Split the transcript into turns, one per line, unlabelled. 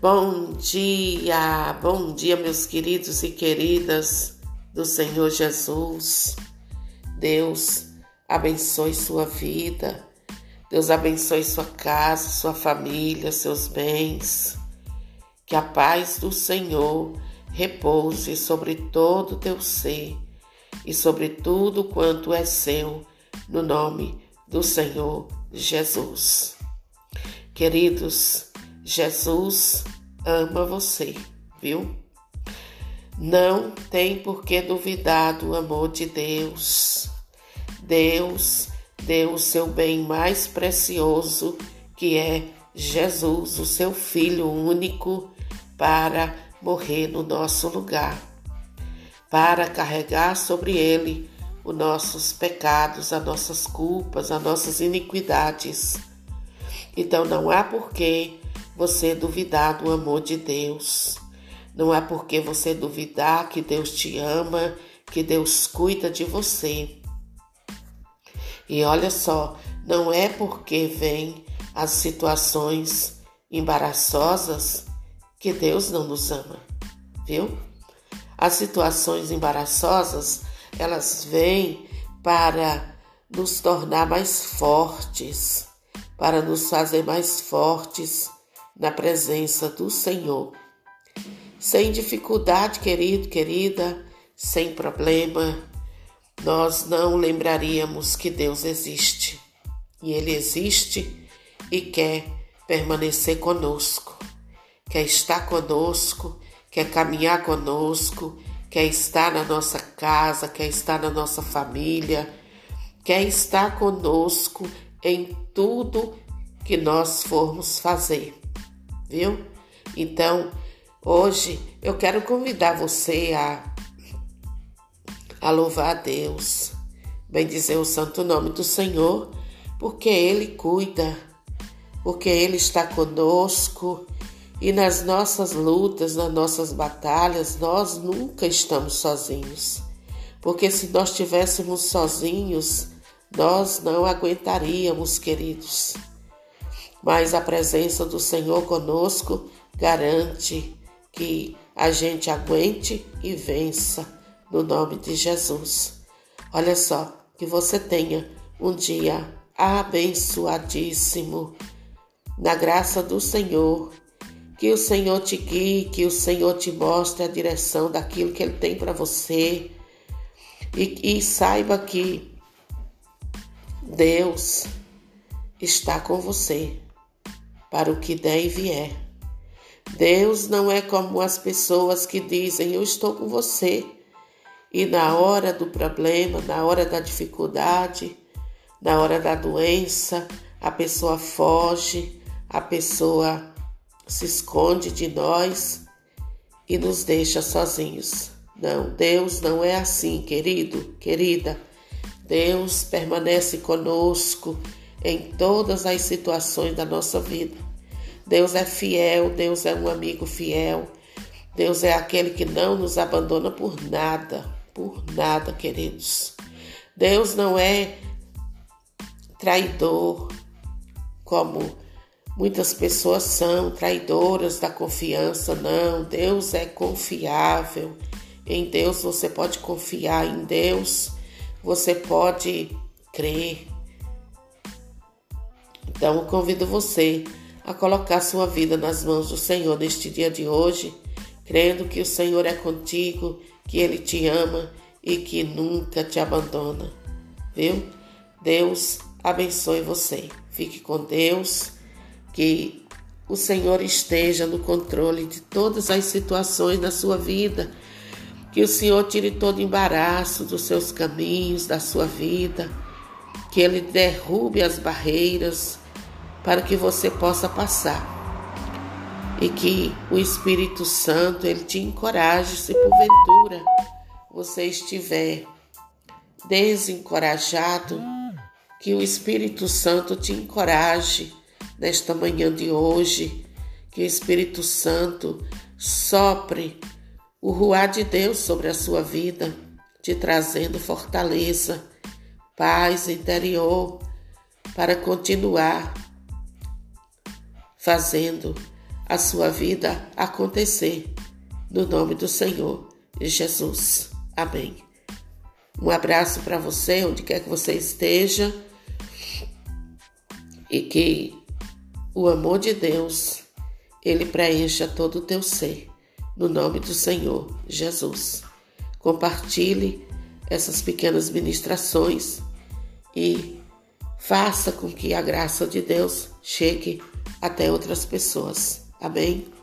Bom dia, bom dia, meus queridos e queridas do Senhor Jesus. Deus abençoe sua vida, Deus abençoe sua casa, sua família, seus bens. Que a paz do Senhor repouse sobre todo o teu ser e sobre tudo quanto é seu, no nome do Senhor Jesus. Queridos, Jesus ama você, viu? Não tem por que duvidar do amor de Deus. Deus deu o seu bem mais precioso, que é Jesus, o seu Filho único, para morrer no nosso lugar, para carregar sobre ele os nossos pecados, as nossas culpas, as nossas iniquidades. Então não há porquê você duvidar do amor de Deus. Não há porquê você duvidar que Deus te ama, que Deus cuida de você. E olha só, não é porque vem as situações embaraçosas que Deus não nos ama, viu? As situações embaraçosas, elas vêm para nos tornar mais fortes, para nos fazer mais fortes na presença do Senhor. Sem dificuldade, querido, querida, sem problema, nós não lembraríamos que Deus existe. E Ele existe e quer permanecer conosco, quer estar conosco, quer caminhar conosco, quer estar na nossa casa, quer estar na nossa família, quer estar conosco em tudo que nós formos fazer, viu? Então, hoje eu quero convidar você a, a louvar a Deus, bem dizer o santo nome do Senhor, porque Ele cuida, porque Ele está conosco e nas nossas lutas, nas nossas batalhas, nós nunca estamos sozinhos. Porque se nós estivéssemos sozinhos, nós não aguentaríamos, queridos. Mas a presença do Senhor conosco garante que a gente aguente e vença no nome de Jesus. Olha só, que você tenha um dia abençoadíssimo na graça do Senhor. Que o Senhor te guie, que o Senhor te mostre a direção daquilo que Ele tem para você. E, e saiba que Deus está com você para o que der e vier. Deus não é como as pessoas que dizem: Eu estou com você. E na hora do problema, na hora da dificuldade, na hora da doença, a pessoa foge, a pessoa se esconde de nós e nos deixa sozinhos. Não, Deus não é assim, querido, querida. Deus permanece conosco em todas as situações da nossa vida. Deus é fiel, Deus é um amigo fiel. Deus é aquele que não nos abandona por nada, por nada, queridos. Deus não é traidor, como muitas pessoas são traidoras da confiança. Não, Deus é confiável. Em Deus você pode confiar, em Deus você pode crer. Então, convido você a colocar sua vida nas mãos do Senhor neste dia de hoje, crendo que o Senhor é contigo, que Ele te ama e que nunca te abandona. Viu? Deus abençoe você. Fique com Deus, que o Senhor esteja no controle de todas as situações da sua vida que o Senhor tire todo embaraço dos seus caminhos, da sua vida. Que Ele derrube as barreiras para que você possa passar. E que o Espírito Santo ele te encoraje se porventura você estiver desencorajado, que o Espírito Santo te encoraje nesta manhã de hoje, que o Espírito Santo sopre o ruar de Deus sobre a sua vida, te trazendo fortaleza, paz interior para continuar fazendo a sua vida acontecer. No nome do Senhor Jesus. Amém. Um abraço para você, onde quer que você esteja, e que o amor de Deus ele preencha todo o teu ser. No nome do Senhor Jesus. Compartilhe essas pequenas ministrações e faça com que a graça de Deus chegue até outras pessoas. Amém?